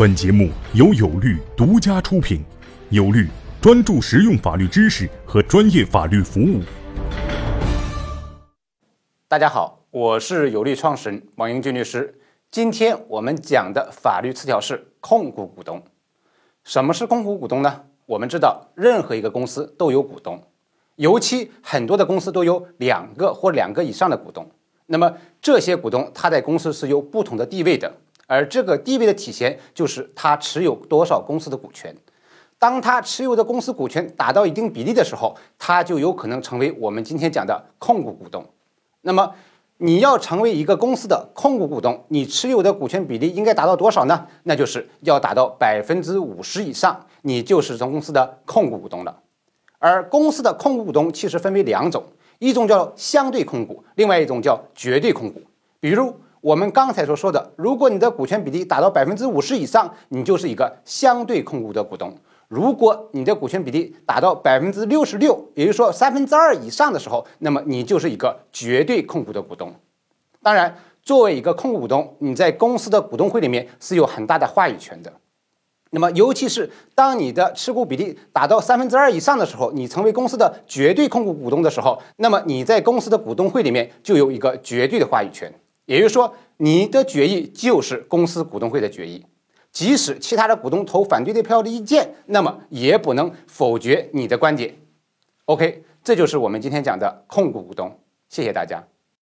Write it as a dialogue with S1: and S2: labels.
S1: 本节目由有律独家出品，有律专注实用法律知识和专业法律服务。
S2: 大家好，我是有律创始人王英俊律师。今天我们讲的法律词条是控股股东。什么是控股股东呢？我们知道，任何一个公司都有股东，尤其很多的公司都有两个或两个以上的股东。那么这些股东他在公司是有不同的地位的。而这个地位的体现，就是他持有多少公司的股权。当他持有的公司股权达到一定比例的时候，他就有可能成为我们今天讲的控股股东。那么，你要成为一个公司的控股股东，你持有的股权比例应该达到多少呢？那就是要达到百分之五十以上，你就是这公司的控股股东了。而公司的控股股东其实分为两种，一种叫相对控股，另外一种叫绝对控股。比如。我们刚才所说的，如果你的股权比例达到百分之五十以上，你就是一个相对控股的股东；如果你的股权比例达到百分之六十六，也就是说三分之二以上的时候，那么你就是一个绝对控股的股东。当然，作为一个控股股东，你在公司的股东会里面是有很大的话语权的。那么，尤其是当你的持股比例达到三分之二以上的时候，你成为公司的绝对控股股东的时候，那么你在公司的股东会里面就有一个绝对的话语权。也就是说，你的决议就是公司股东会的决议，即使其他的股东投反对的票的意见，那么也不能否决你的观点。OK，这就是我们今天讲的控股股东。谢谢大家。